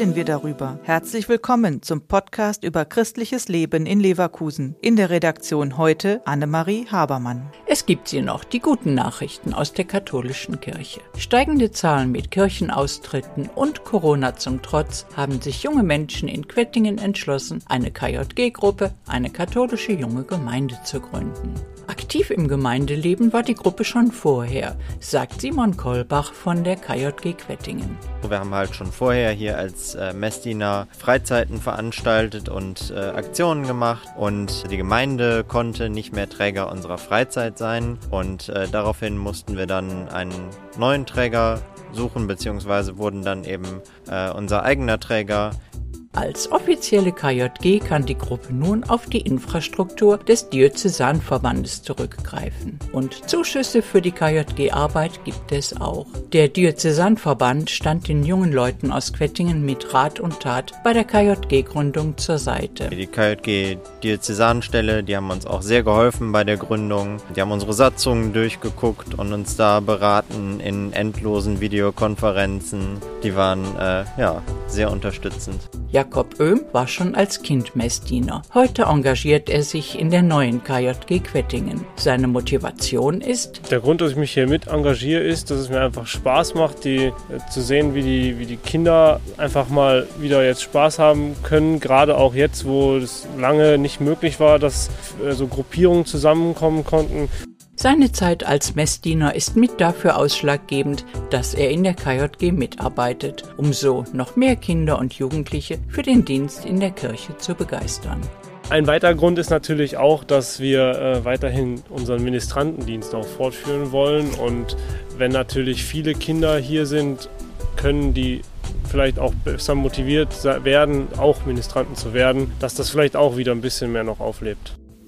darüber. Herzlich willkommen zum Podcast über christliches Leben in Leverkusen. In der Redaktion heute Annemarie Habermann. Es gibt sie noch, die guten Nachrichten aus der katholischen Kirche. Steigende Zahlen mit Kirchenaustritten und Corona zum Trotz haben sich junge Menschen in Quettingen entschlossen, eine KJG-Gruppe, eine katholische junge Gemeinde zu gründen. Aktiv im Gemeindeleben war die Gruppe schon vorher, sagt Simon Kolbach von der KJG Quettingen. Wir haben halt schon vorher hier als äh, Messdiener Freizeiten veranstaltet und äh, Aktionen gemacht. Und die Gemeinde konnte nicht mehr Träger unserer Freizeit sein. Und äh, daraufhin mussten wir dann einen neuen Träger suchen beziehungsweise wurden dann eben äh, unser eigener Träger als offizielle KJG kann die Gruppe nun auf die Infrastruktur des Diözesanverbandes zurückgreifen. Und Zuschüsse für die KJG-Arbeit gibt es auch. Der Diözesanverband stand den jungen Leuten aus Quettingen mit Rat und Tat bei der KJG-Gründung zur Seite. Die KJG-Diözesanstelle, die haben uns auch sehr geholfen bei der Gründung. Die haben unsere Satzungen durchgeguckt und uns da beraten in endlosen Videokonferenzen. Die waren äh, ja sehr unterstützend. Jakob Oehm war schon als Kind Messdiener. Heute engagiert er sich in der neuen KJG Quettingen. Seine Motivation ist, der Grund, dass ich mich hier mit engagiere, ist, dass es mir einfach Spaß macht, die, äh, zu sehen, wie die, wie die Kinder einfach mal wieder jetzt Spaß haben können. Gerade auch jetzt, wo es lange nicht möglich war, dass äh, so Gruppierungen zusammenkommen konnten. Seine Zeit als Messdiener ist mit dafür ausschlaggebend, dass er in der KJG mitarbeitet, um so noch mehr Kinder und Jugendliche für den Dienst in der Kirche zu begeistern. Ein weiterer Grund ist natürlich auch, dass wir äh, weiterhin unseren Ministrantendienst auch fortführen wollen. Und wenn natürlich viele Kinder hier sind, können die vielleicht auch besser motiviert werden, auch Ministranten zu werden, dass das vielleicht auch wieder ein bisschen mehr noch auflebt.